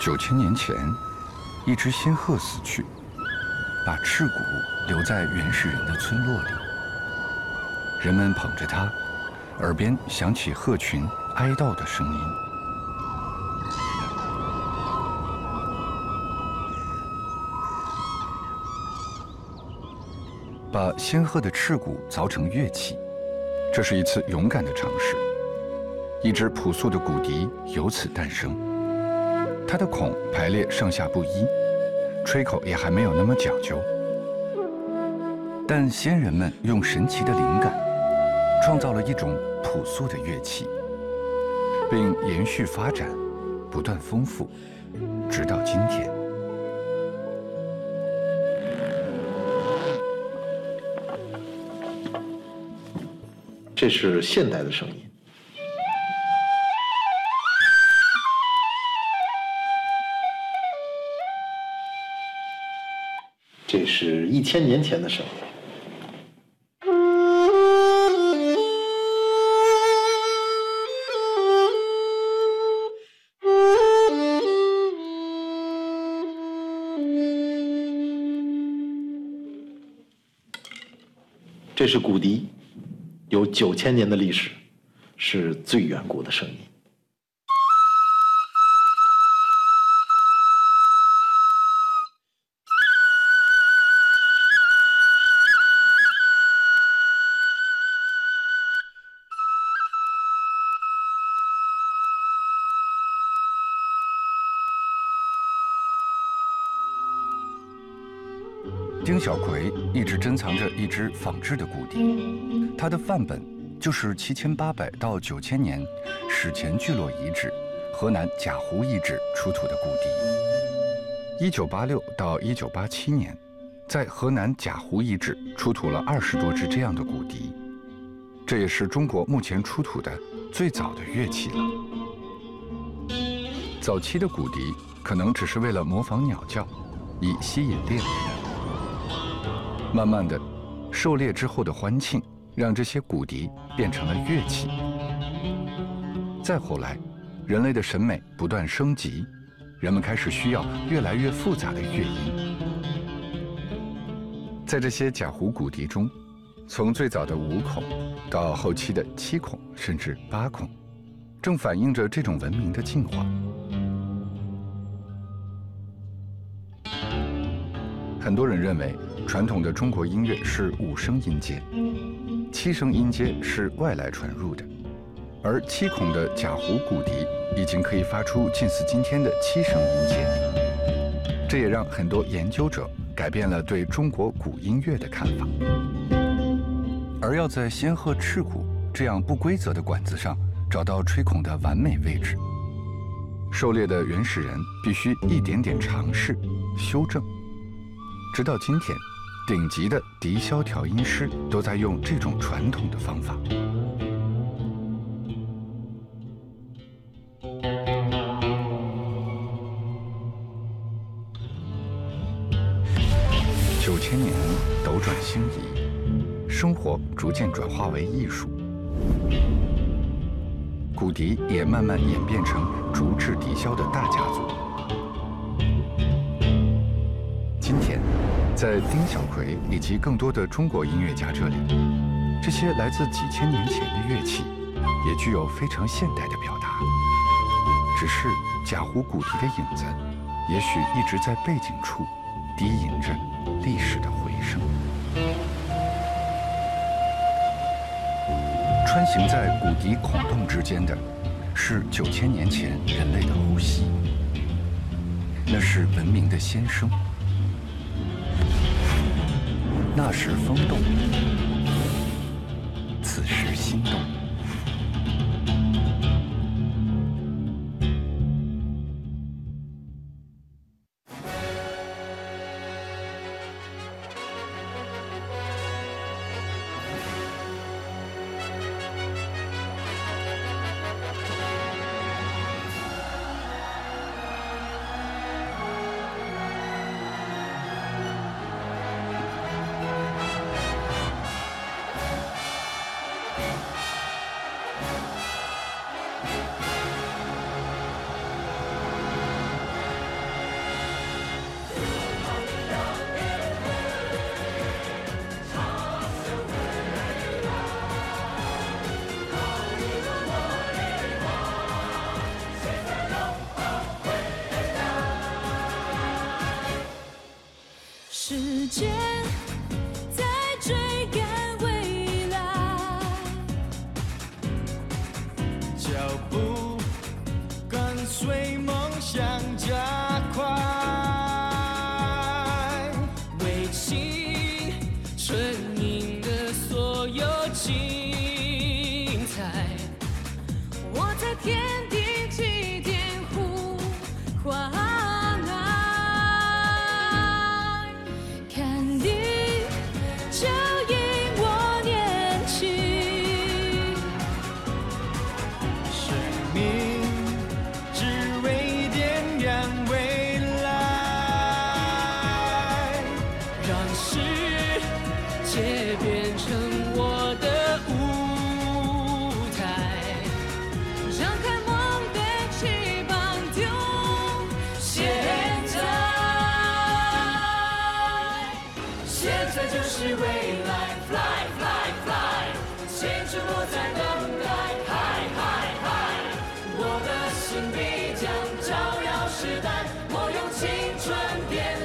九千年前，一只仙鹤死去，把翅骨留在原始人的村落里。人们捧着它，耳边响起鹤群哀悼的声音。把仙鹤的翅骨凿成乐器，这是一次勇敢的尝试。一只朴素的骨笛由此诞生。它的孔排列上下不一，吹口也还没有那么讲究。但先人们用神奇的灵感，创造了一种朴素的乐器，并延续发展，不断丰富，直到今天。这是现代的声音，这是一千年前的声音。这是骨笛。有九千年的历史，是最远古的声音。丁小葵一直珍藏着一支仿制的骨笛，它的范本就是七千八百到九千年史前聚落遗址河南贾湖遗址出土的骨笛。一九八六到一九八七年，在河南贾湖遗址出土了二十多支这样的骨笛，这也是中国目前出土的最早的乐器了。早期的骨笛可能只是为了模仿鸟叫，以吸引猎物。慢慢的，狩猎之后的欢庆，让这些骨笛变成了乐器。再后来，人类的审美不断升级，人们开始需要越来越复杂的乐音。在这些假胡骨笛中，从最早的五孔，到后期的七孔甚至八孔，正反映着这种文明的进化。很多人认为。传统的中国音乐是五声音阶，七声音阶是外来传入的，而七孔的假胡骨笛已经可以发出近似今天的七声音阶，这也让很多研究者改变了对中国古音乐的看法。而要在仙鹤翅骨这样不规则的管子上找到吹孔的完美位置，狩猎的原始人必须一点点尝试、修正，直到今天。顶级的笛箫调音师都在用这种传统的方法。九千年斗转星移，生活逐渐转化为艺术，骨笛也慢慢演变成竹制笛箫的大家族。今天。在丁小葵以及更多的中国音乐家这里，这些来自几千年前的乐器，也具有非常现代的表达。只是贾湖骨笛的影子，也许一直在背景处低吟着历史的回声。穿行在骨笛孔洞之间的，是九千年前人类的呼吸，那是文明的先声。那时风动，此时心动。she 必将照耀时代我用青春点